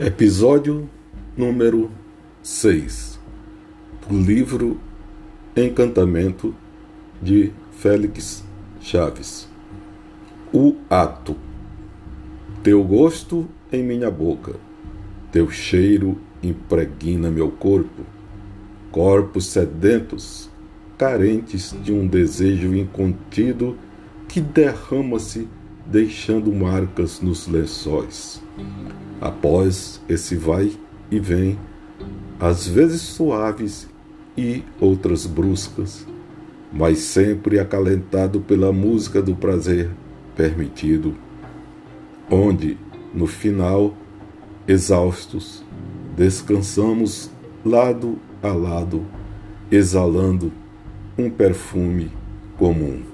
Episódio número 6 do livro Encantamento de Félix Chaves. O ato. Teu gosto em minha boca, teu cheiro impregna meu corpo. Corpos sedentos, carentes de um desejo incontido que derrama-se deixando marcas nos lençóis. Após esse vai e vem, às vezes suaves e outras bruscas, mas sempre acalentado pela música do prazer permitido, onde, no final, exaustos, descansamos lado a lado, exalando um perfume comum.